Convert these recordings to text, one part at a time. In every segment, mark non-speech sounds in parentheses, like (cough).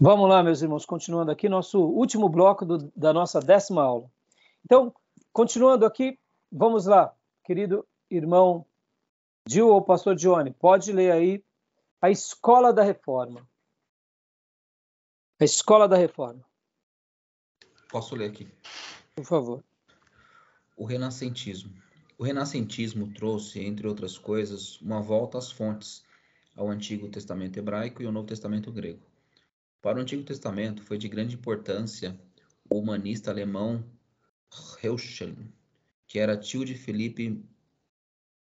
Vamos lá, meus irmãos, continuando aqui, nosso último bloco do, da nossa décima aula. Então, continuando aqui, vamos lá, querido irmão Gil ou pastor Johnny, pode ler aí a Escola da Reforma. A Escola da Reforma. Posso ler aqui? Por favor. O renascentismo. O renascentismo trouxe, entre outras coisas, uma volta às fontes, ao Antigo Testamento hebraico e ao Novo Testamento grego. Para o Antigo Testamento, foi de grande importância o humanista alemão Heuschel, que era tio de Felipe.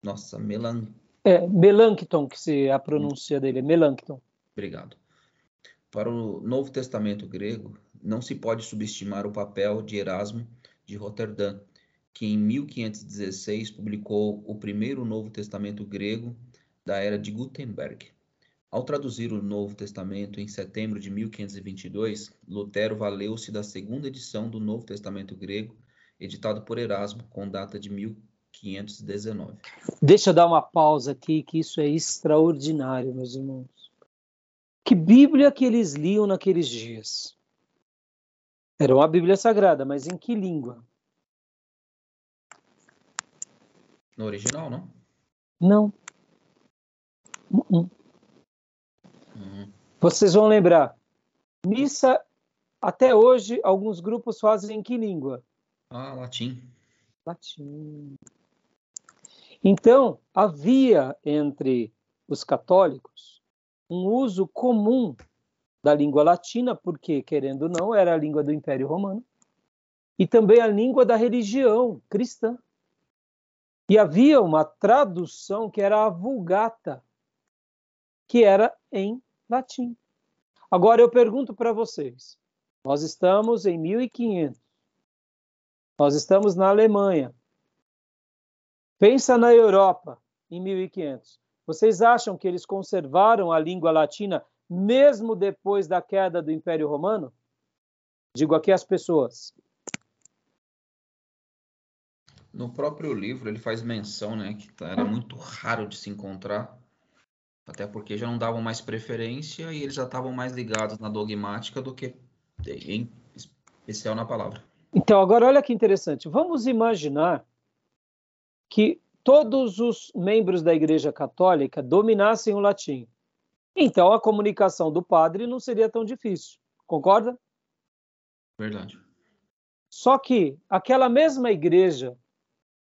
Nossa, Melan. É, Melanchthon, que se a pronúncia dele é Melanchthon. Obrigado. Para o Novo Testamento grego, não se pode subestimar o papel de Erasmo de Roterdã, que em 1516 publicou o primeiro Novo Testamento grego da era de Gutenberg. Ao traduzir o Novo Testamento em setembro de 1522, Lutero valeu-se da segunda edição do Novo Testamento grego, editado por Erasmo, com data de 1519. Deixa eu dar uma pausa aqui, que isso é extraordinário, meus irmãos. Que Bíblia que eles liam naqueles dias? Era uma Bíblia sagrada, mas em que língua? No original, não? Não. Uh -uh. Vocês vão lembrar. Missa, até hoje, alguns grupos fazem em que língua? Ah, latim. Latim. Então, havia entre os católicos um uso comum da língua latina, porque, querendo ou não, era a língua do Império Romano, e também a língua da religião cristã. E havia uma tradução que era a Vulgata, que era em latim. Agora eu pergunto para vocês: nós estamos em 1500, nós estamos na Alemanha. Pensa na Europa em 1500. Vocês acham que eles conservaram a língua latina mesmo depois da queda do Império Romano? Digo aqui às pessoas. No próprio livro ele faz menção, né, que era muito raro de se encontrar até porque já não davam mais preferência e eles já estavam mais ligados na dogmática do que em especial na palavra. Então, agora olha que interessante. Vamos imaginar que todos os membros da Igreja Católica dominassem o latim. Então, a comunicação do padre não seria tão difícil. Concorda? Verdade. Só que aquela mesma igreja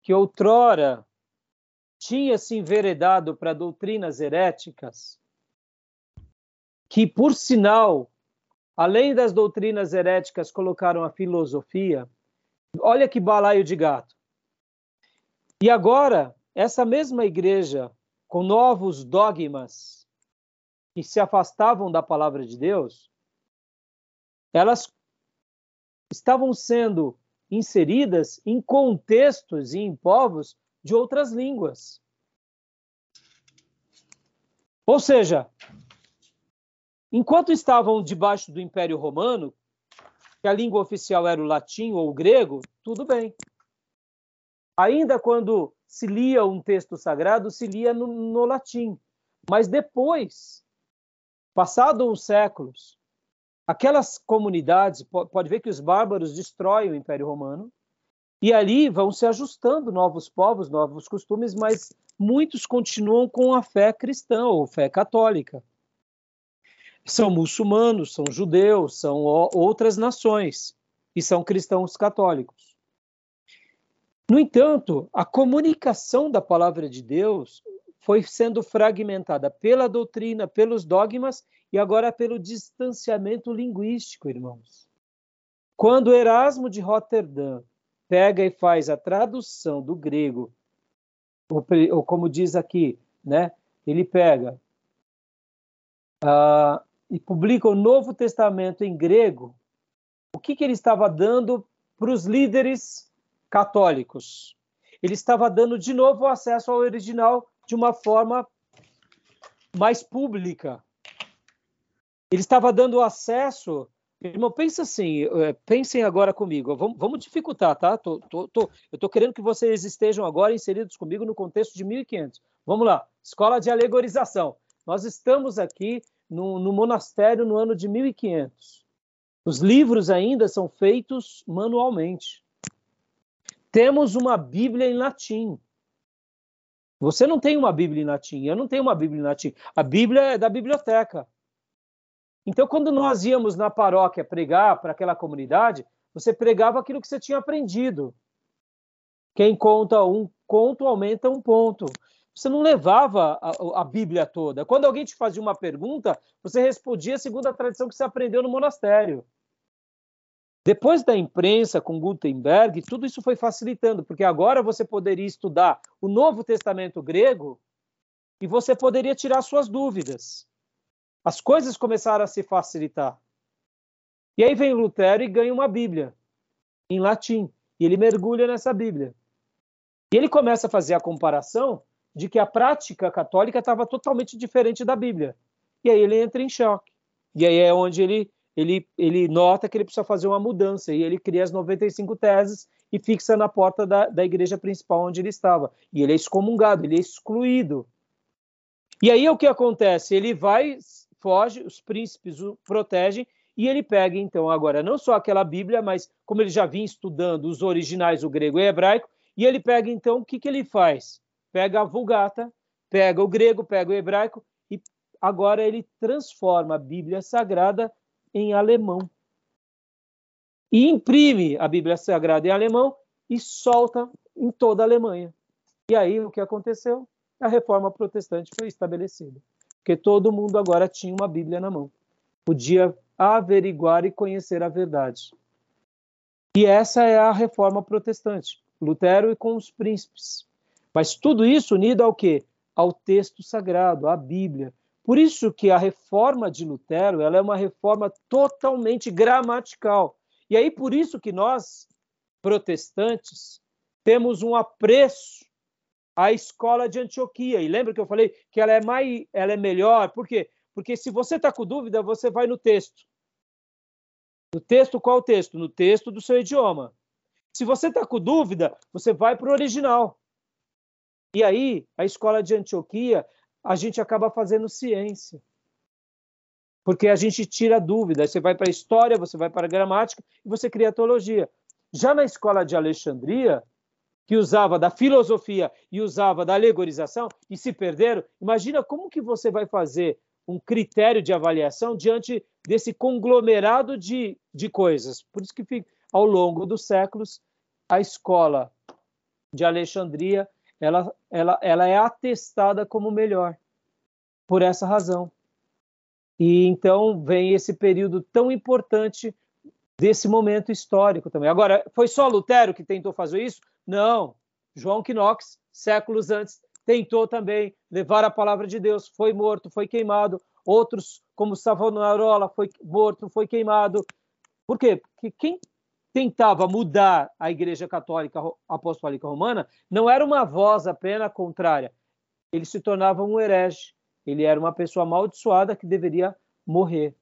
que outrora tinha se enveredado para doutrinas heréticas, que, por sinal, além das doutrinas heréticas, colocaram a filosofia. Olha que balaio de gato. E agora, essa mesma igreja, com novos dogmas que se afastavam da palavra de Deus, elas estavam sendo inseridas em contextos e em povos de outras línguas. Ou seja, enquanto estavam debaixo do Império Romano, que a língua oficial era o latim ou o grego, tudo bem. Ainda quando se lia um texto sagrado, se lia no, no latim. Mas depois, passados os séculos, aquelas comunidades, pode ver que os bárbaros destroem o Império Romano, e ali vão se ajustando novos povos, novos costumes, mas muitos continuam com a fé cristã ou fé católica. São muçulmanos, são judeus, são outras nações e são cristãos católicos. No entanto, a comunicação da palavra de Deus foi sendo fragmentada pela doutrina, pelos dogmas e agora pelo distanciamento linguístico, irmãos. Quando Erasmo de Roterdã pega e faz a tradução do grego, ou, ou como diz aqui, né? Ele pega uh, e publica o Novo Testamento em grego. O que, que ele estava dando para os líderes católicos? Ele estava dando de novo acesso ao original de uma forma mais pública. Ele estava dando acesso Irmão, pensa assim, é, pensem agora comigo. Vamos, vamos dificultar, tá? Tô, tô, tô, eu estou querendo que vocês estejam agora inseridos comigo no contexto de 1500. Vamos lá, escola de alegorização. Nós estamos aqui no, no monastério no ano de 1500. Os livros ainda são feitos manualmente. Temos uma Bíblia em latim. Você não tem uma Bíblia em latim, eu não tenho uma Bíblia em latim. A Bíblia é da biblioteca. Então, quando nós íamos na paróquia pregar para aquela comunidade, você pregava aquilo que você tinha aprendido. Quem conta um conto aumenta um ponto. Você não levava a, a, Bíblia toda. Quando alguém te fazia uma pergunta, você respondia segundo a tradição que você aprendeu no monastério. Depois da imprensa com Gutenberg, tudo isso foi facilitando, porque agora você poderia estudar o Novo Testamento grego e você poderia tirar suas dúvidas. As coisas começaram a se facilitar. E aí vem Lutero e ganha uma Bíblia em latim, e ele mergulha nessa Bíblia. E ele começa a fazer a comparação de que a prática católica estava totalmente diferente da Bíblia. E aí ele entra em choque. E aí é onde ele, ele, ele nota que ele precisa fazer uma mudança. E ele cria as 95 teses e fixa na porta da, da igreja principal onde ele estava. E ele é excomungado, ele é excluído. E aí o que acontece? Ele vai, foge, os príncipes o protegem e ele pega, então, agora não só aquela Bíblia, mas como ele já vinha estudando os originais, o grego e o hebraico, e ele pega, então, o que, que ele faz? Pega a Vulgata, pega o grego, pega o hebraico, e agora ele transforma a Bíblia Sagrada em alemão. E imprime a Bíblia Sagrada em alemão e solta em toda a Alemanha. E aí o que aconteceu? A reforma protestante foi estabelecida. Porque todo mundo agora tinha uma Bíblia na mão. Podia averiguar e conhecer a verdade. E essa é a reforma protestante, Lutero e com os príncipes. Mas tudo isso unido ao quê? Ao texto sagrado, à Bíblia. Por isso que a reforma de Lutero ela é uma reforma totalmente gramatical. E aí por isso que nós, protestantes, temos um apreço à escola de Antioquia. E lembra que eu falei que ela é mais, ela é melhor? Por quê? Porque se você está com dúvida, você vai no texto. No texto, qual o texto? No texto do seu idioma. Se você está com dúvida, você vai para o original. E aí, a escola de Antioquia, a gente acaba fazendo ciência. Porque a gente tira dúvida. Você vai para a história, você vai para a gramática e você cria a teologia. Já na escola de Alexandria, que usava da filosofia e usava da alegorização e se perderam, imagina como que você vai fazer um critério de avaliação diante desse conglomerado de, de coisas. Por isso que ao longo dos séculos a escola de Alexandria ela, ela, ela é atestada como melhor por essa razão. E então vem esse período tão importante desse momento histórico também. Agora, foi só Lutero que tentou fazer isso? Não. João Knox, séculos antes, tentou também levar a palavra de Deus, foi morto, foi queimado. Outros, como Savonarola, foi morto, foi queimado. Por quê? Porque quem tentava mudar a Igreja Católica Apostólica Romana não era uma voz apenas contrária. Ele se tornava um herege. Ele era uma pessoa amaldiçoada que deveria morrer.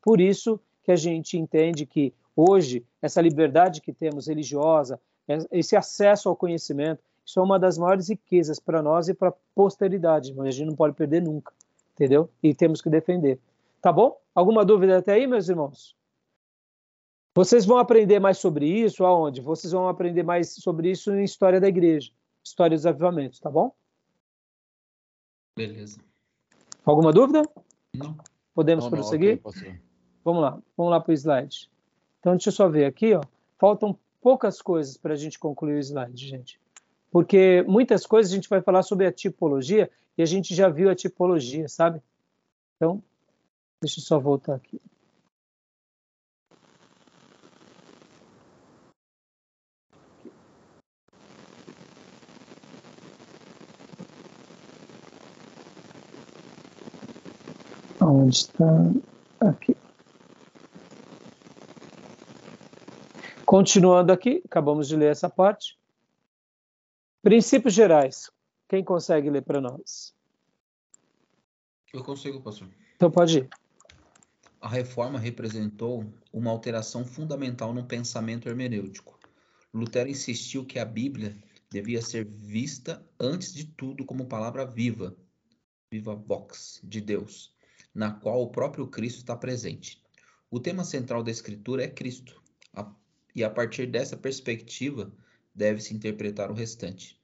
Por isso que a gente entende que hoje essa liberdade que temos religiosa, esse acesso ao conhecimento, isso é uma das maiores riquezas para nós e para a posteridade, mas a gente não pode perder nunca, entendeu? E temos que defender. Tá bom? Alguma dúvida até aí, meus irmãos? Vocês vão aprender mais sobre isso aonde? Vocês vão aprender mais sobre isso em História da Igreja, História dos Avivamentos, tá bom? Beleza. Alguma dúvida? Não. Podemos não, prosseguir? Não, okay, vamos lá, vamos lá para o slide. Então, deixa eu só ver aqui, ó. Faltam poucas coisas para a gente concluir o slide, gente porque muitas coisas a gente vai falar sobre a tipologia e a gente já viu a tipologia, sabe? Então, deixa eu só voltar aqui. Onde está? Aqui. Continuando aqui, acabamos de ler essa parte. Princípios gerais. Quem consegue ler para nós? Eu consigo, pastor. Então pode ir. A reforma representou uma alteração fundamental no pensamento hermenêutico. Lutero insistiu que a Bíblia devia ser vista antes de tudo como palavra viva, viva vox, de Deus, na qual o próprio Cristo está presente. O tema central da Escritura é Cristo, e a partir dessa perspectiva deve-se interpretar o restante.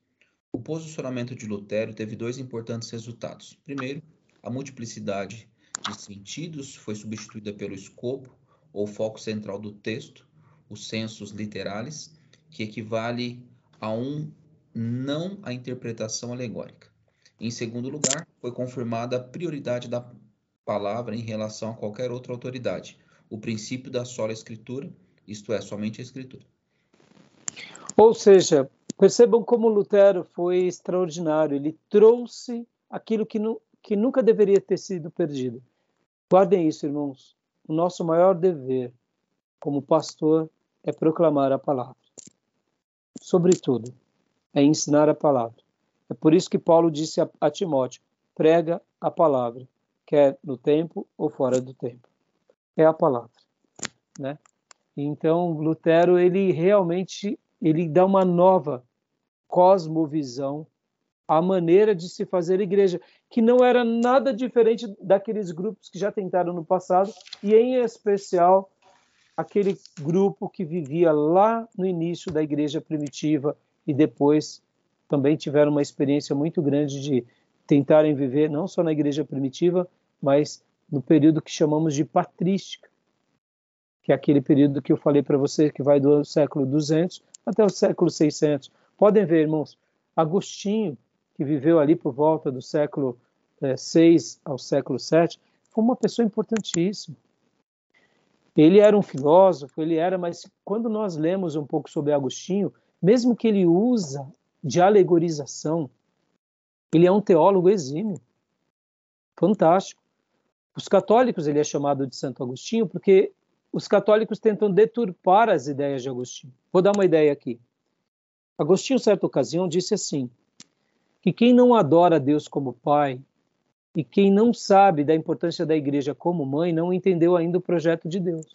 O posicionamento de Lutero teve dois importantes resultados. Primeiro, a multiplicidade de sentidos foi substituída pelo escopo ou foco central do texto, os sensos literais, que equivale a um não à interpretação alegórica. Em segundo lugar, foi confirmada a prioridade da palavra em relação a qualquer outra autoridade, o princípio da sola escritura, isto é, somente a escritura. Ou seja, percebam como Lutero foi extraordinário, ele trouxe aquilo que, nu que nunca deveria ter sido perdido. Guardem isso, irmãos. O nosso maior dever como pastor é proclamar a palavra. Sobretudo, é ensinar a palavra. É por isso que Paulo disse a, a Timóteo: prega a palavra, quer no tempo ou fora do tempo. É a palavra, né? Então, Lutero ele realmente ele dá uma nova cosmovisão à maneira de se fazer igreja, que não era nada diferente daqueles grupos que já tentaram no passado e em especial aquele grupo que vivia lá no início da igreja primitiva e depois também tiveram uma experiência muito grande de tentarem viver não só na igreja primitiva, mas no período que chamamos de patrística, que é aquele período que eu falei para você que vai do século 200 até o século 600. Podem ver, irmãos, Agostinho, que viveu ali por volta do século é, 6 ao século 7, foi uma pessoa importantíssima. Ele era um filósofo, ele era, mas quando nós lemos um pouco sobre Agostinho, mesmo que ele usa de alegorização, ele é um teólogo exímio. Fantástico. Os católicos ele é chamado de Santo Agostinho porque os católicos tentam deturpar as ideias de Agostinho. Vou dar uma ideia aqui. Agostinho, certa ocasião, disse assim: que quem não adora Deus como Pai e quem não sabe da importância da igreja como mãe não entendeu ainda o projeto de Deus.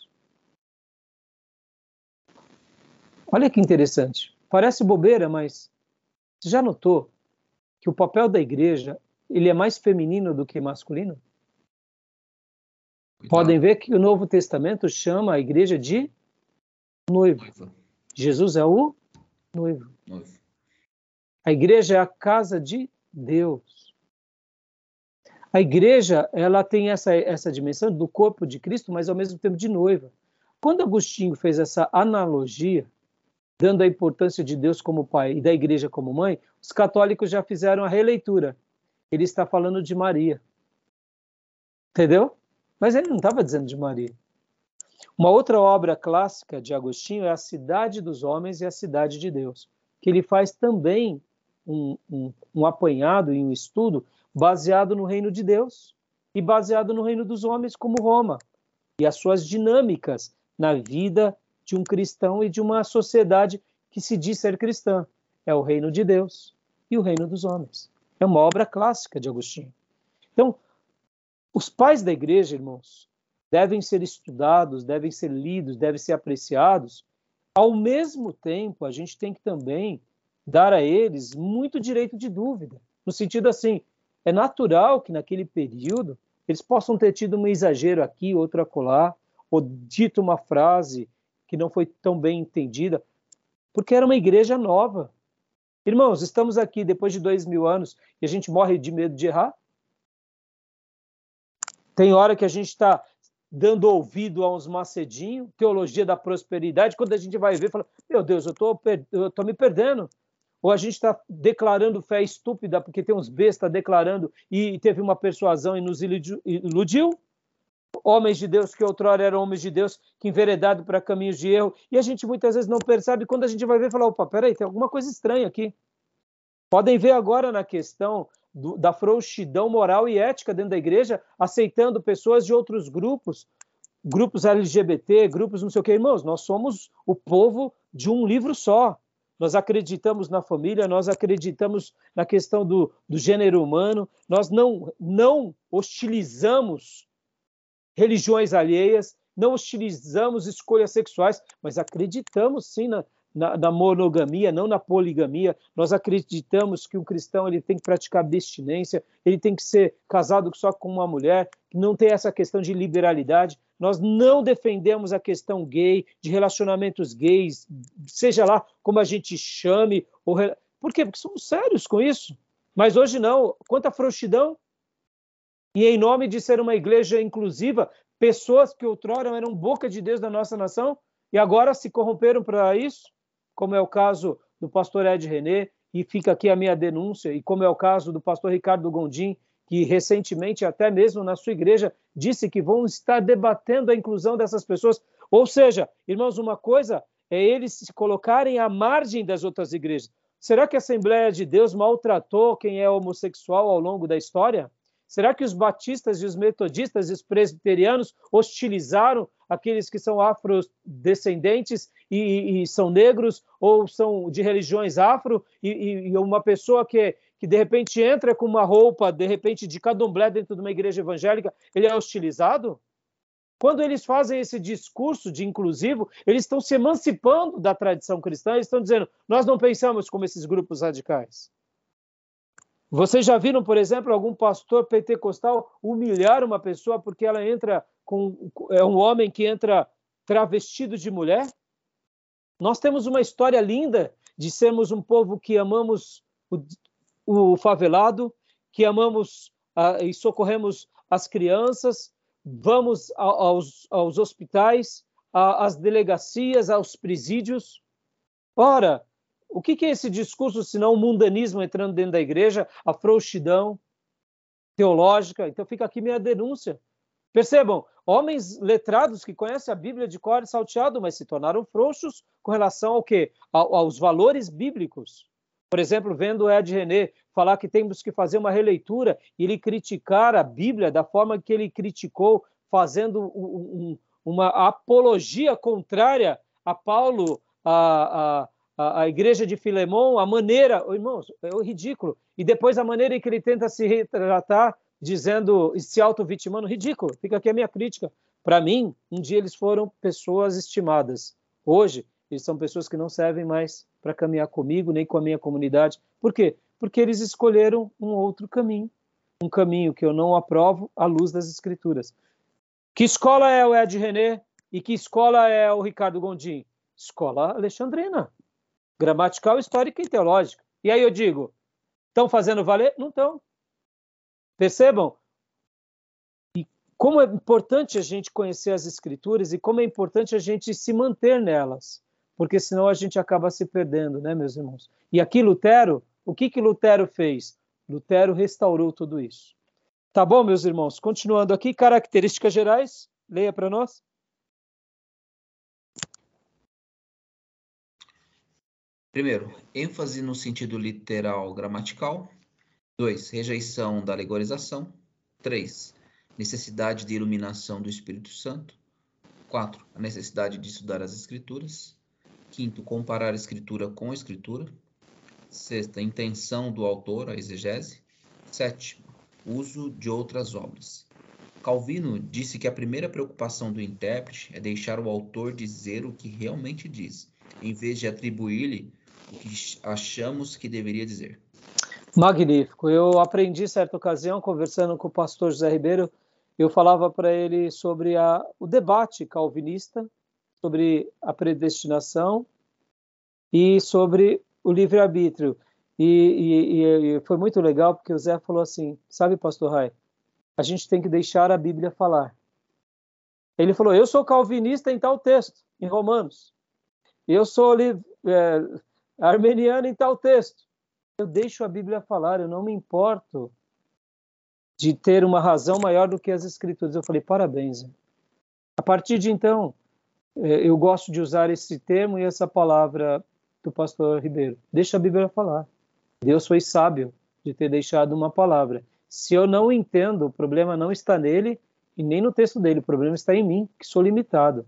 Olha que interessante. Parece bobeira, mas você já notou que o papel da igreja ele é mais feminino do que masculino? Cuidado. Podem ver que o Novo Testamento chama a igreja de noivo. noivo. Jesus é o noivo. noivo. A igreja é a casa de Deus. A igreja ela tem essa, essa dimensão do corpo de Cristo, mas ao mesmo tempo de noiva. Quando Agostinho fez essa analogia, dando a importância de Deus como pai e da igreja como mãe, os católicos já fizeram a releitura. Ele está falando de Maria. Entendeu? Mas ele não estava dizendo de Maria. Uma outra obra clássica de Agostinho é A Cidade dos Homens e a Cidade de Deus, que ele faz também um, um, um apanhado e um estudo baseado no reino de Deus e baseado no reino dos homens, como Roma, e as suas dinâmicas na vida de um cristão e de uma sociedade que se diz ser cristã. É o reino de Deus e o reino dos homens. É uma obra clássica de Agostinho. Então, os pais da igreja, irmãos, devem ser estudados, devem ser lidos, devem ser apreciados. Ao mesmo tempo, a gente tem que também dar a eles muito direito de dúvida, no sentido assim, é natural que naquele período eles possam ter tido um exagero aqui, outro acolá, ou dito uma frase que não foi tão bem entendida, porque era uma igreja nova. Irmãos, estamos aqui depois de dois mil anos e a gente morre de medo de errar? Tem hora que a gente está dando ouvido a uns macedinhos, teologia da prosperidade, quando a gente vai ver, fala, meu Deus, eu tô, estou me perdendo. Ou a gente está declarando fé estúpida, porque tem uns bestas declarando e teve uma persuasão e nos iludiu homens de Deus que outrora eram homens de Deus, que enveredado para caminhos de erro, e a gente muitas vezes não percebe, quando a gente vai ver, falar, opa, peraí, tem alguma coisa estranha aqui. Podem ver agora na questão do, da frouxidão moral e ética dentro da igreja, aceitando pessoas de outros grupos, grupos LGBT, grupos não sei o que, irmãos, nós somos o povo de um livro só. Nós acreditamos na família, nós acreditamos na questão do, do gênero humano, nós não, não hostilizamos religiões alheias, não hostilizamos escolhas sexuais, mas acreditamos sim na, na, na, monogamia, não na poligamia. Nós acreditamos que o cristão ele tem que praticar abstinência, ele tem que ser casado só com uma mulher, não tem essa questão de liberalidade. Nós não defendemos a questão gay, de relacionamentos gays, seja lá como a gente chame. Ou... Por quê? Porque somos sérios com isso. Mas hoje não. Quanta frouxidão. E em nome de ser uma igreja inclusiva, pessoas que outrora eram boca de Deus da nossa nação e agora se corromperam para isso como é o caso do pastor Ed René, e fica aqui a minha denúncia, e como é o caso do pastor Ricardo Gondim, que recentemente, até mesmo na sua igreja, disse que vão estar debatendo a inclusão dessas pessoas. Ou seja, irmãos, uma coisa é eles se colocarem à margem das outras igrejas. Será que a Assembleia de Deus maltratou quem é homossexual ao longo da história? Será que os batistas e os metodistas e os presbiterianos hostilizaram aqueles que são afrodescendentes e, e são negros ou são de religiões afro e, e, uma pessoa que, que de repente entra com uma roupa de repente de candomblé dentro de uma igreja evangélica, ele é hostilizado? Quando eles fazem esse discurso de inclusivo, eles estão se emancipando da tradição cristã, eles estão dizendo: nós não pensamos como esses grupos radicais. Vocês já viram, por exemplo, algum pastor pentecostal humilhar uma pessoa porque ela entra com é um homem que entra travestido de mulher? Nós temos uma história linda de sermos um povo que amamos o, o favelado, que amamos uh, e socorremos as crianças, vamos a, aos, aos hospitais, às delegacias, aos presídios. Ora, o que, é esse discurso senão o mundanismo entrando dentro da igreja, a frouxidão teológica? Então fica aqui minha denúncia. Percebam, homens letrados que conhecem a Bíblia de cor e salteado, mas se tornaram frouxos com relação ao quê? Aos valores bíblicos. Por exemplo, vendo Ed René falar que temos que fazer uma releitura e ele criticar a Bíblia da forma que ele criticou, fazendo um, um, uma apologia contrária a Paulo, a, a a, a igreja de Filemão, a maneira, irmãos, é ridículo. E depois a maneira em que ele tenta se retratar, dizendo, se auto-vitimando, ridículo. Fica aqui a minha crítica. Para mim, um dia eles foram pessoas estimadas. Hoje, eles são pessoas que não servem mais para caminhar comigo, nem com a minha comunidade. Por quê? Porque eles escolheram um outro caminho. Um caminho que eu não aprovo à luz das Escrituras. Que escola é o Ed René e que escola é o Ricardo Gondim? Escola alexandrina gramatical, histórica e teológica. E aí eu digo, estão fazendo valer? Não estão. Percebam? E como é importante a gente conhecer as escrituras e como é importante a gente se manter nelas, porque senão a gente acaba se perdendo, né, meus irmãos? E aqui Lutero, o que que Lutero fez? Lutero restaurou tudo isso. Tá bom, meus irmãos? Continuando aqui, características gerais, leia para nós. Primeiro, ênfase no sentido literal gramatical. 2. Rejeição da alegorização. 3. Necessidade de iluminação do Espírito Santo. 4. A necessidade de estudar as Escrituras. Quinto, comparar a Escritura com a Escritura. Sexta, intenção do autor, a exegese. Sétimo, uso de outras obras. Calvino disse que a primeira preocupação do intérprete é deixar o autor dizer o que realmente diz, em vez de atribuir-lhe o que achamos que deveria dizer. Magnífico. Eu aprendi certa ocasião, conversando com o pastor José Ribeiro, eu falava para ele sobre a, o debate calvinista, sobre a predestinação e sobre o livre-arbítrio. E, e, e, foi muito legal, porque o Zé falou assim: sabe, pastor Rai, a gente tem que deixar a Bíblia falar. Ele falou: eu sou calvinista em tal texto, em Romanos. Eu sou é, armeniano em tal texto. Eu deixo a Bíblia falar, eu não me importo de ter uma razão maior do que as Escrituras. Eu falei, parabéns. A partir de então, é, eu gosto de usar esse termo e essa palavra do pastor Ribeiro. Deixa a Bíblia falar. Deus foi sábio de ter deixado uma palavra. Se eu não entendo, o problema não está nele e nem no texto dele, o problema está em mim, que sou limitado.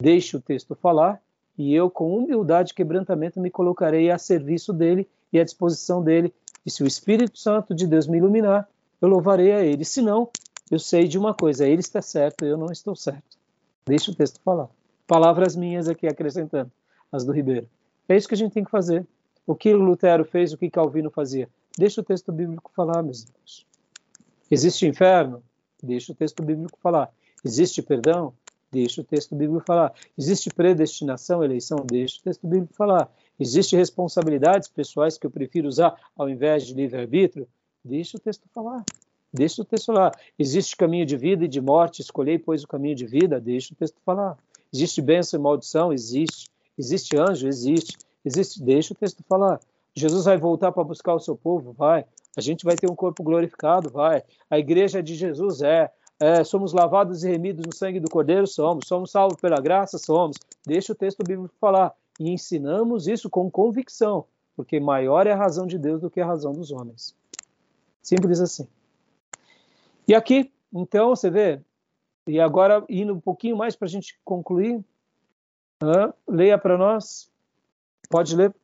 Deixe o texto falar e eu, com humildade e quebrantamento, me colocarei a serviço dele e à disposição dele. E se o Espírito Santo de Deus me iluminar, eu louvarei a ele. Se não, eu sei de uma coisa: ele está certo, eu não estou certo. Deixa o texto falar. Palavras minhas aqui acrescentando, as do Ribeiro. É isso que a gente tem que fazer. O que Lutero fez, o que Calvino fazia. Deixa o texto bíblico falar, meus irmãos. Existe inferno? Deixa o texto bíblico falar. Existe perdão? Deixa o texto bíblico falar. Existe predestinação, eleição? Deixa o texto bíblico falar. Existe responsabilidades pessoais que eu prefiro usar ao invés de livre-arbítrio? Deixa o texto falar. Deixa o texto falar. Existe caminho de vida e de morte, escolhei, pois, o caminho de vida? Deixa o texto falar. Existe bênção e maldição? Existe. Existe anjo? Existe. Existe. Deixa o texto falar. Jesus vai voltar para buscar o seu povo? Vai. A gente vai ter um corpo glorificado? Vai. A igreja de Jesus é. É. somos lavados e remidos no sangue do Cordeiro? Somos. Somos salvos pela graça? Somos. Deixa o texto bíblico falar. E ensinamos isso com convicção, porque maior é a razão de Deus do que a razão dos homens. Simples assim. E aqui, então, você vê, e agora indo um pouquinho mais para a gente concluir, leia para nós. Pode ler.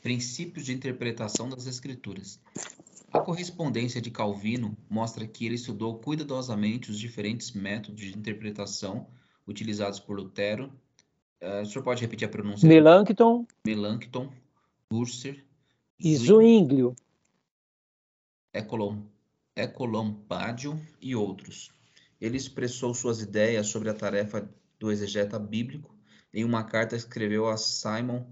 Princípios de interpretação das Escrituras. A correspondência de Calvino mostra que ele estudou cuidadosamente os diferentes métodos de interpretação utilizados por Lutero. Uh, o senhor pode repetir a pronúncia? Melanchthon. Melanchthon, Burser. E Zwinglio. Ecolom, Ecolompádio e outros. Ele expressou suas ideias sobre a tarefa do exegeta bíblico em uma carta que escreveu a Simon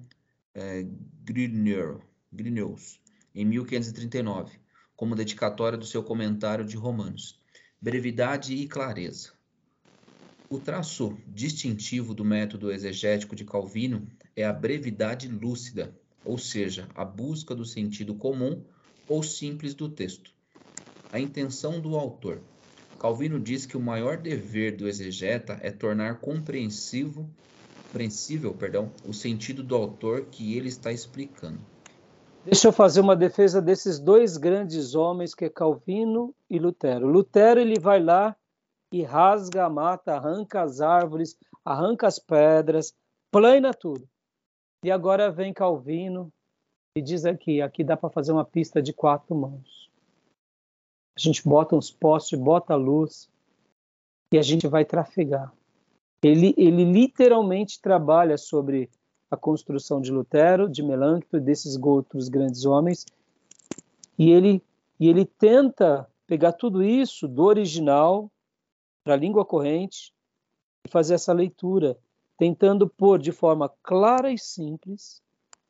eh, Grineus, em 1539, como dedicatória do seu comentário de Romanos. Brevidade e clareza. O traço distintivo do método exegético de Calvino é a brevidade lúcida, ou seja, a busca do sentido comum ou simples do texto. A intenção do autor. Calvino diz que o maior dever do exegeta é tornar compreensivo, compreensível perdão, o sentido do autor que ele está explicando. Deixa eu fazer uma defesa desses dois grandes homens que é Calvino e Lutero. Lutero ele vai lá e rasga a mata, arranca as árvores, arranca as pedras, plana tudo. E agora vem Calvino e diz aqui, aqui dá para fazer uma pista de quatro mãos. A gente bota uns postes, bota a luz e a gente vai trafegar. Ele, ele literalmente trabalha sobre a construção de Lutero, de Melancto desses outros grandes homens, e ele, e ele tenta pegar tudo isso do original para a língua corrente e fazer essa leitura, tentando pôr de forma clara e simples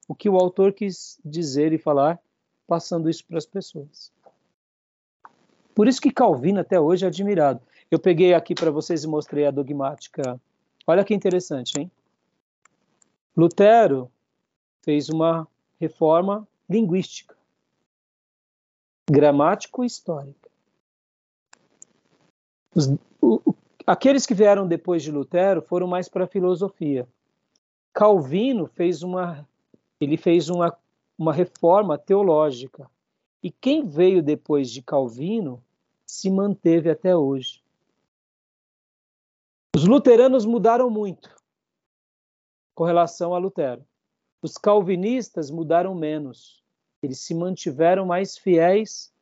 o que o autor quis dizer e falar, passando isso para as pessoas. Por isso que Calvino até hoje é admirado. Eu peguei aqui para vocês e mostrei a dogmática. Olha que interessante, hein? Lutero fez uma reforma linguística, gramático-histórica. Aqueles que vieram depois de Lutero foram mais para a filosofia. Calvino fez uma ele fez uma, uma reforma teológica. E quem veio depois de Calvino se manteve até hoje. Os luteranos mudaram muito com relação a Lutero. Os calvinistas mudaram menos. Eles se mantiveram mais fiéis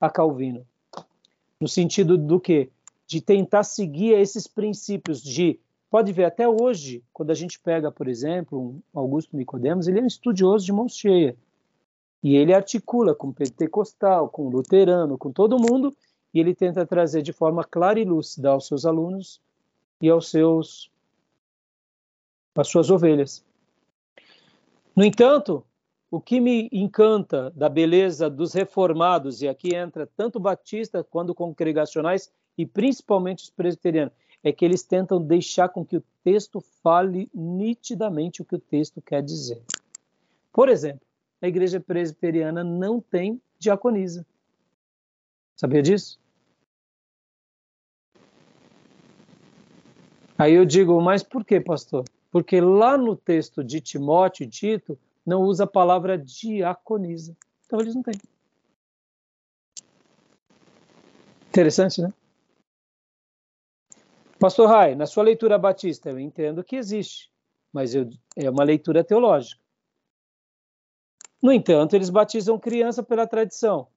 a Calvino. No sentido do que? De tentar seguir esses princípios de Pode ver, até hoje, quando a gente pega, por exemplo, um Augusto Nicodemos, ele é um estudioso de mão cheia. E ele articula com pentecostal, com luterano, com todo mundo, e ele tenta trazer de forma clara e lúcida aos seus alunos e aos seus às suas ovelhas. No entanto, o que me encanta da beleza dos reformados, e aqui entra tanto batista quanto congregacionais e principalmente os presbiterianos, é que eles tentam deixar com que o texto fale nitidamente o que o texto quer dizer. Por exemplo, a igreja presbiteriana não tem diaconisa. Sabia disso? Aí eu digo, mas por que, pastor? Porque lá no texto de Timóteo e Tito não usa a palavra diaconisa. Então eles não têm. Interessante, né? Pastor Rai, na sua leitura batista, eu entendo que existe, mas eu, é uma leitura teológica. No entanto, eles batizam criança pela tradição.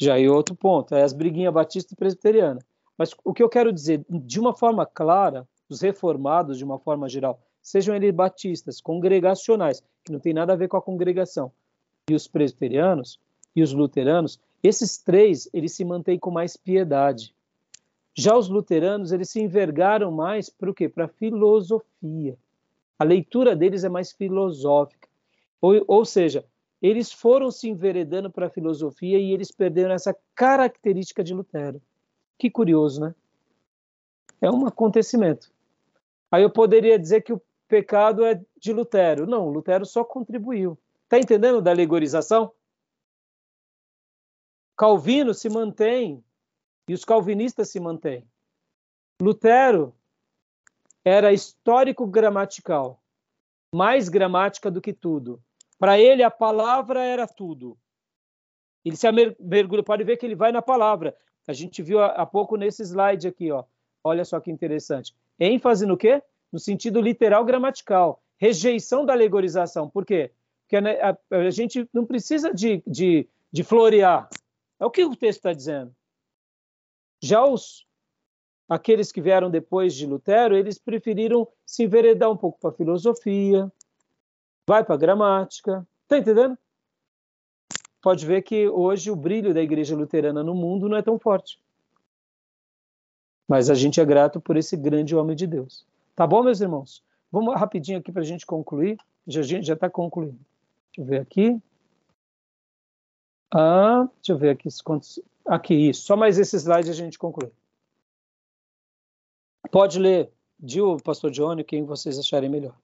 Já é outro ponto, é as briguinhas batista e presbiteriana. Mas o que eu quero dizer, de uma forma clara, os reformados de uma forma geral, sejam eles batistas, congregacionais, que não tem nada a ver com a congregação, e os presbiterianos e os luteranos, esses três, eles se mantêm com mais piedade. Já os luteranos, eles se envergaram mais para o quê? Para a filosofia. A leitura deles é mais filosófica. Ou, ou seja, eles foram se enveredando para a filosofia e eles perderam essa característica de Lutero. Que curioso, né? É um acontecimento. Aí eu poderia dizer que o pecado é de Lutero. Não, Lutero só contribuiu. Está entendendo da alegorização? Calvino se mantém e os calvinistas se mantêm. Lutero era histórico gramatical, mais gramática do que tudo. Para ele, a palavra era tudo. Ele se mergulha, pode ver que ele vai na palavra. A gente viu há pouco nesse slide aqui, ó. Olha só que interessante. Ênfase no quê? No sentido literal gramatical. Rejeição da alegorização. Por quê? Porque a, a gente não precisa de, de, de florear. É o que o texto está dizendo. Já os aqueles que vieram depois de Lutero, eles preferiram se enveredar um pouco para a filosofia, vai para a gramática. Está entendendo? Pode ver que hoje o brilho da igreja luterana no mundo não é tão forte. Mas a gente é grato por esse grande homem de Deus. Tá bom, meus irmãos? Vamos rapidinho aqui para a gente concluir. Já, gente já está concluindo. Deixa eu ver aqui. Ah, deixa eu ver aqui. Aqui, isso. Só mais esse slide a gente conclui. Pode ler, Dil, pastor Johnny, quem vocês acharem melhor.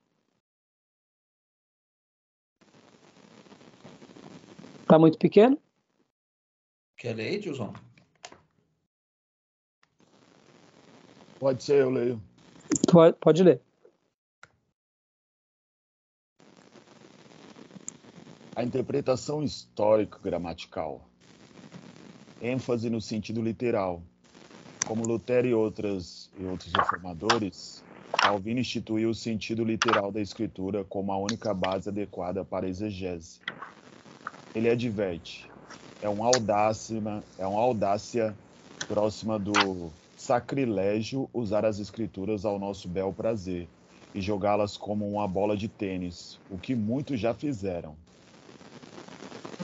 Está muito pequeno? Quer ler, Edilson? Pode ser, eu leio. Pode, pode ler. A interpretação histórico-gramatical. ênfase no sentido literal. Como Lutero e, outras, e outros reformadores, Calvino instituiu o sentido literal da escritura como a única base adequada para a exegese ele adverte. É uma audácia, é uma audácia próxima do sacrilégio usar as escrituras ao nosso bel prazer e jogá-las como uma bola de tênis, o que muitos já fizeram.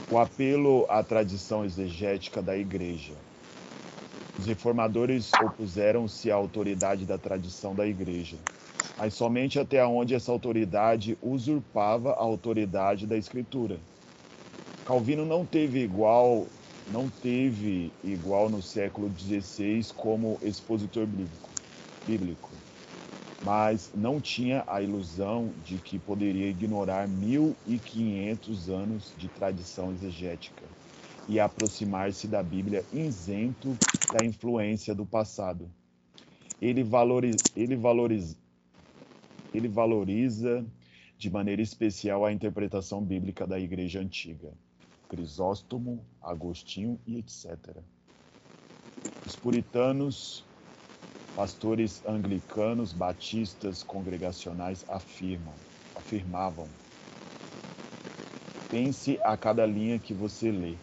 O apelo à tradição exegética da Igreja. Os reformadores opuseram-se à autoridade da tradição da Igreja, mas somente até onde essa autoridade usurpava a autoridade da Escritura. Calvino não teve igual, não teve igual no século XVI como expositor bíblico, bíblico, mas não tinha a ilusão de que poderia ignorar 1500 anos de tradição exegética e aproximar-se da Bíblia isento da influência do passado. Ele valoriza, ele valoriza, ele valoriza de maneira especial a interpretação bíblica da Igreja Antiga. Crisóstomo, Agostinho e etc. Os puritanos, pastores anglicanos, batistas, congregacionais afirmam, afirmavam: pense a cada linha que você lê,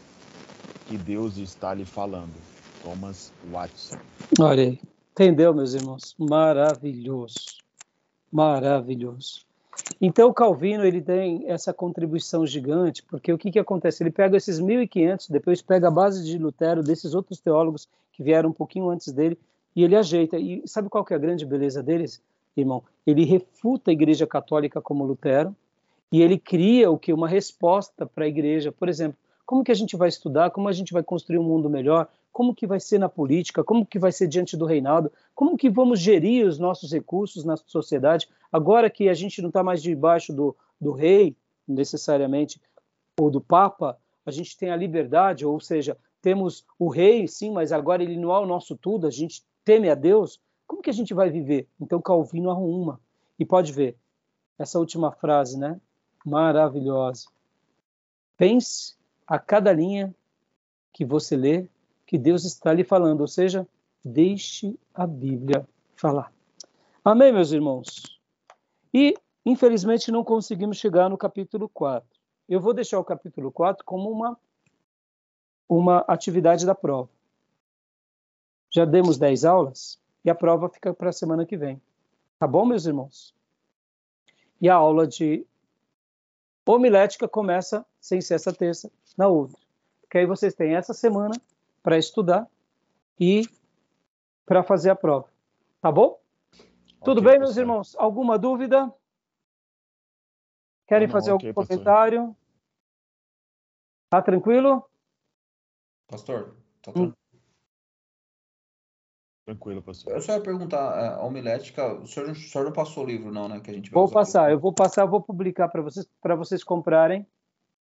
que Deus está lhe falando. Thomas Watson. Olha aí, entendeu, meus irmãos? Maravilhoso, maravilhoso. Então, Calvino ele tem essa contribuição gigante, porque o que, que acontece? Ele pega esses 1.500, depois pega a base de Lutero, desses outros teólogos que vieram um pouquinho antes dele, e ele ajeita. E sabe qual que é a grande beleza deles, irmão? Ele refuta a Igreja Católica como Lutero, e ele cria o que? Uma resposta para a Igreja. Por exemplo, como que a gente vai estudar, como a gente vai construir um mundo melhor, como que vai ser na política, como que vai ser diante do reinado, como que vamos gerir os nossos recursos na sociedade, agora que a gente não está mais debaixo do, do rei, necessariamente, ou do papa, a gente tem a liberdade, ou seja, temos o rei, sim, mas agora ele não é o nosso tudo, a gente teme a Deus, como que a gente vai viver? Então Calvino arruma. E pode ver, essa última frase, né? Maravilhosa. Pense a cada linha que você lê que Deus está lhe falando, ou seja, deixe a Bíblia falar. Amém, meus irmãos? E, infelizmente, não conseguimos chegar no capítulo 4. Eu vou deixar o capítulo 4 como uma, uma atividade da prova. Já demos 10 aulas e a prova fica para a semana que vem. Tá bom, meus irmãos? E a aula de homilética começa, sem ser essa terça, na outra. Que aí vocês têm essa semana para estudar e para fazer a prova. Tá bom? Tudo bem, meus irmãos? Alguma dúvida? Querem não, fazer okay, algum comentário? Tá tranquilo? Pastor, tá hum. tranquilo. pastor. Eu só ia perguntar, a homilética, o senhor, o senhor não passou o livro, não, né? Que a gente vou passar, eu vou passar, vou publicar para vocês, para vocês comprarem.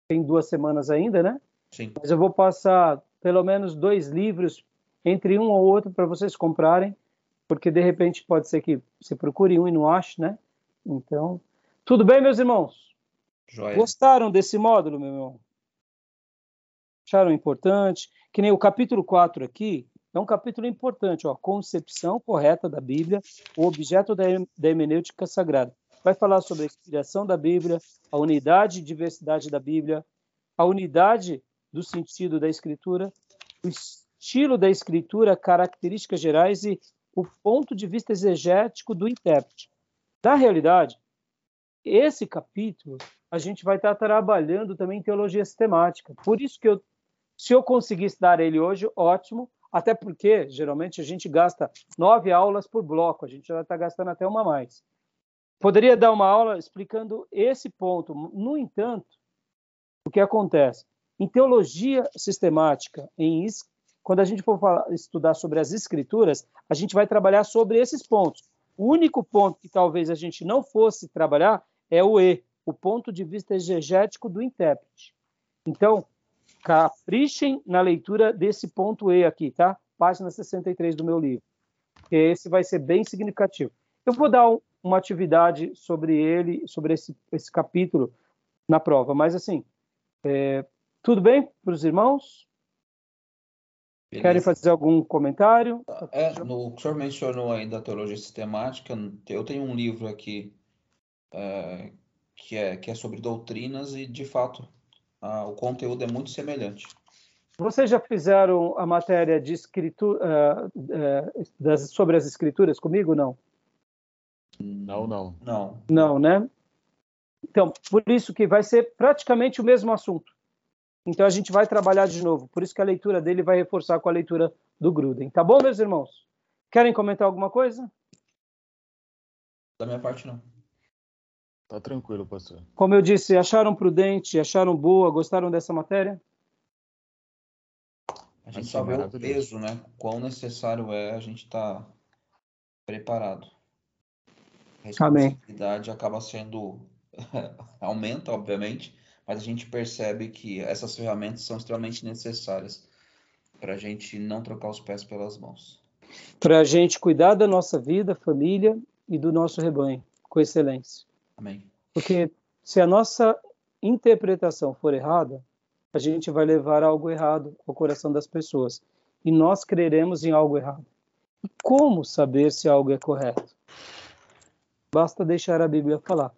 Tem duas semanas ainda, né? Sim. Mas eu vou passar pelo menos dois livros entre um ou outro para vocês comprarem, porque de repente pode ser que você procure um e não ache, né? Então, tudo bem, meus irmãos? Joia. Gostaram desse módulo, meu irmão? Acharam importante? Que nem o capítulo 4 aqui, é um capítulo importante, ó, concepção correta da Bíblia, o objeto da, da hermenêutica sagrada. Vai falar sobre a inspiração da Bíblia, a unidade e diversidade da Bíblia, a unidade do sentido da escritura, o estilo da escritura, características gerais e o ponto de vista exegético do intérprete. Na realidade, esse capítulo a gente vai estar trabalhando também em teologia sistemática. Por isso que eu, se eu conseguisse dar ele hoje, ótimo, até porque geralmente a gente gasta nove aulas por bloco, a gente já está gastando até uma mais. Poderia dar uma aula explicando esse ponto. No entanto, o que acontece? Em teologia sistemática, em quando a gente for falar, estudar sobre as escrituras, a gente vai trabalhar sobre esses pontos. O único ponto que talvez a gente não fosse trabalhar é o E, o ponto de vista exegético do intérprete. Então, caprichem na leitura desse ponto E aqui, tá? Página 63 do meu livro. Esse vai ser bem significativo. Eu vou dar uma atividade sobre ele, sobre esse, esse capítulo na prova, mas assim, é, tudo bem para os irmãos? Beleza. Querem fazer algum comentário? É, no, o senhor mencionou ainda a teologia sistemática. Eu tenho um livro aqui é, que, é, que é sobre doutrinas e, de fato, a, o conteúdo é muito semelhante. Vocês já fizeram a matéria de escritura uh, uh, das, sobre as escrituras comigo, não? Não, não. Não. Não, né? Então, por isso que vai ser praticamente o mesmo assunto. Então a gente vai trabalhar de novo. Por isso que a leitura dele vai reforçar com a leitura do Gruden. Tá bom, meus irmãos? Querem comentar alguma coisa? Da minha parte, não. Tá tranquilo, pastor. Como eu disse, acharam prudente, acharam boa, gostaram dessa matéria? A gente só vê o peso, né? Quão necessário é a gente estar tá preparado. A responsabilidade Amém. acaba sendo (laughs) aumenta, obviamente, mas a gente percebe que essas ferramentas são extremamente necessárias para a gente não trocar os pés pelas mãos. Para a gente cuidar da nossa vida, família e do nosso rebanho com excelência. Amém. Porque se a nossa interpretação for errada, a gente vai levar algo errado ao coração das pessoas. E nós creremos em algo errado. E como saber se algo é correto? Basta deixar a Bíblia falar.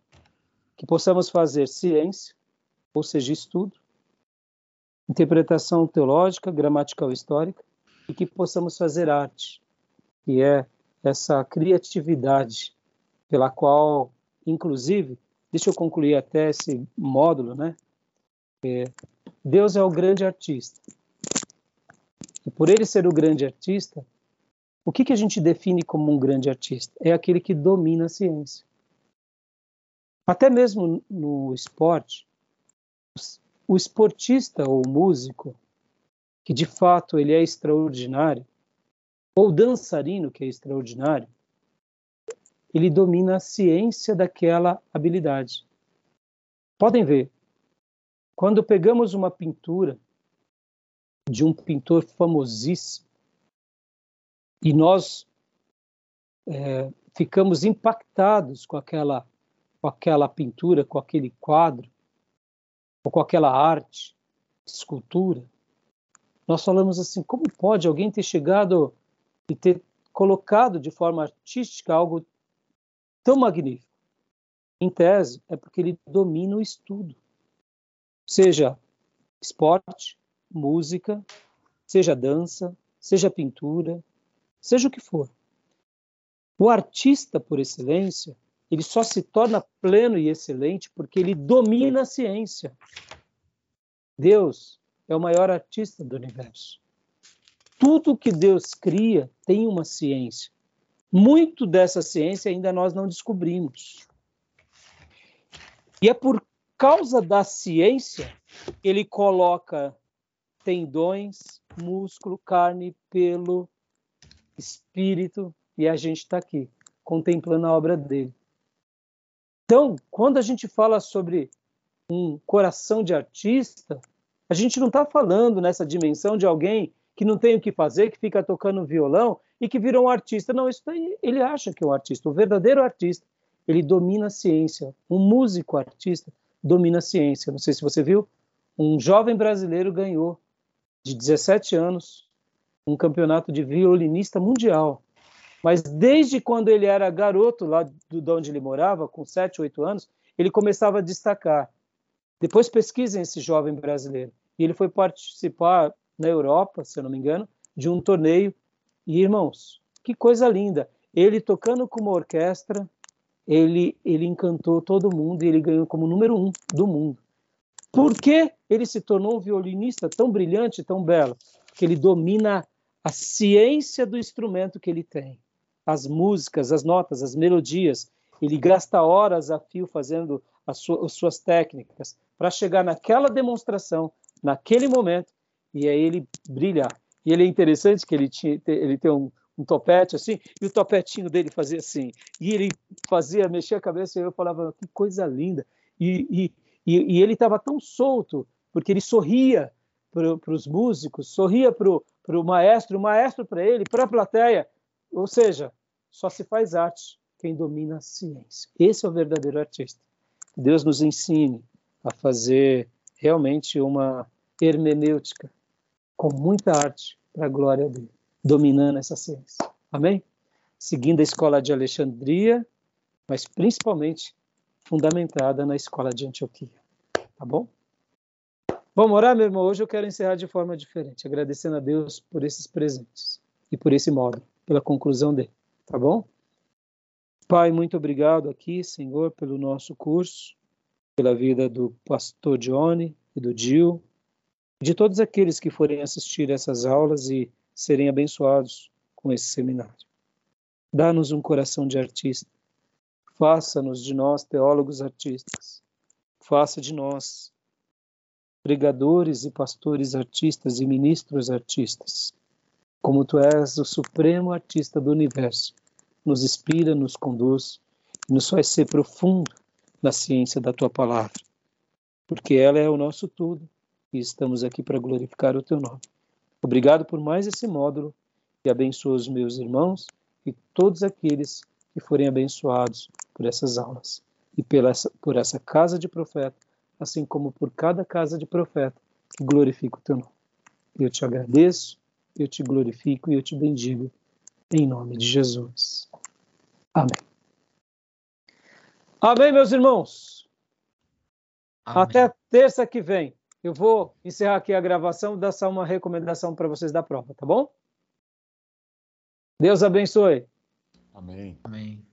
Que possamos fazer ciência ou seja, estudo, interpretação teológica, gramatical histórica, e que possamos fazer arte, que é essa criatividade pela qual, inclusive, deixa eu concluir até esse módulo, né? É, Deus é o grande artista. E por ele ser o grande artista, o que, que a gente define como um grande artista? É aquele que domina a ciência. Até mesmo no esporte, o esportista ou músico, que de fato ele é extraordinário, ou dançarino que é extraordinário, ele domina a ciência daquela habilidade. Podem ver, quando pegamos uma pintura de um pintor famosíssimo e nós é, ficamos impactados com aquela, com aquela pintura, com aquele quadro, ou com aquela arte, escultura, nós falamos assim: como pode alguém ter chegado e ter colocado de forma artística algo tão magnífico? Em tese, é porque ele domina o estudo, seja esporte, música, seja dança, seja pintura, seja o que for. O artista por excelência, ele só se torna pleno e excelente porque ele domina a ciência. Deus é o maior artista do universo. Tudo que Deus cria tem uma ciência. Muito dessa ciência ainda nós não descobrimos. E é por causa da ciência que ele coloca tendões, músculo, carne, pelo, espírito, e a gente está aqui, contemplando a obra dele. Então, quando a gente fala sobre um coração de artista, a gente não está falando nessa dimensão de alguém que não tem o que fazer, que fica tocando violão e que virou um artista. Não, isso daí, ele acha que é um artista. O verdadeiro artista, ele domina a ciência. Um músico artista domina a ciência. Não sei se você viu, um jovem brasileiro ganhou, de 17 anos, um campeonato de violinista mundial. Mas desde quando ele era garoto, lá de onde ele morava, com 7, 8 anos, ele começava a destacar. Depois pesquisem esse jovem brasileiro. E ele foi participar na Europa, se eu não me engano, de um torneio. E, irmãos, que coisa linda. Ele tocando com uma orquestra, ele, ele encantou todo mundo e ele ganhou como número um do mundo. Por que ele se tornou um violinista tão brilhante, tão belo? Porque ele domina a ciência do instrumento que ele tem as músicas, as notas, as melodias. Ele gasta horas a fio fazendo as, su as suas técnicas para chegar naquela demonstração, naquele momento, e aí ele brilhar. E ele é interessante que ele, tinha, ele tem um, um topete assim, e o topetinho dele fazia assim. E ele fazia, mexia a cabeça, e eu falava, que coisa linda. E, e, e, e ele estava tão solto, porque ele sorria para os músicos, sorria para o maestro, o maestro para ele, para a plateia. Ou seja, só se faz arte quem domina a ciência. Esse é o verdadeiro artista. Deus nos ensine a fazer realmente uma hermenêutica com muita arte para a glória dele, dominando essa ciência. Amém? Seguindo a escola de Alexandria, mas principalmente fundamentada na escola de Antioquia. Tá bom? Vamos orar, meu irmão? Hoje eu quero encerrar de forma diferente, agradecendo a Deus por esses presentes e por esse modo, pela conclusão dele. Tá bom? Pai, muito obrigado aqui, Senhor, pelo nosso curso, pela vida do pastor Johnny e do Gil, de todos aqueles que forem assistir essas aulas e serem abençoados com esse seminário. Dá-nos um coração de artista. Faça-nos de nós teólogos artistas. Faça de nós pregadores e pastores artistas e ministros artistas. Como tu és o supremo artista do universo, nos inspira, nos conduz e nos faz ser profundo na ciência da tua palavra, porque ela é o nosso tudo e estamos aqui para glorificar o teu nome. Obrigado por mais esse módulo e abençoa os meus irmãos e todos aqueles que forem abençoados por essas aulas e pela, por essa casa de profeta, assim como por cada casa de profeta que glorifica o teu nome. Eu te agradeço, eu te glorifico e eu te bendigo em nome de Jesus. Amém. Amém, meus irmãos. Amém. Até terça que vem. Eu vou encerrar aqui a gravação e dar só uma recomendação para vocês da prova, tá bom? Deus abençoe. Amém. Amém.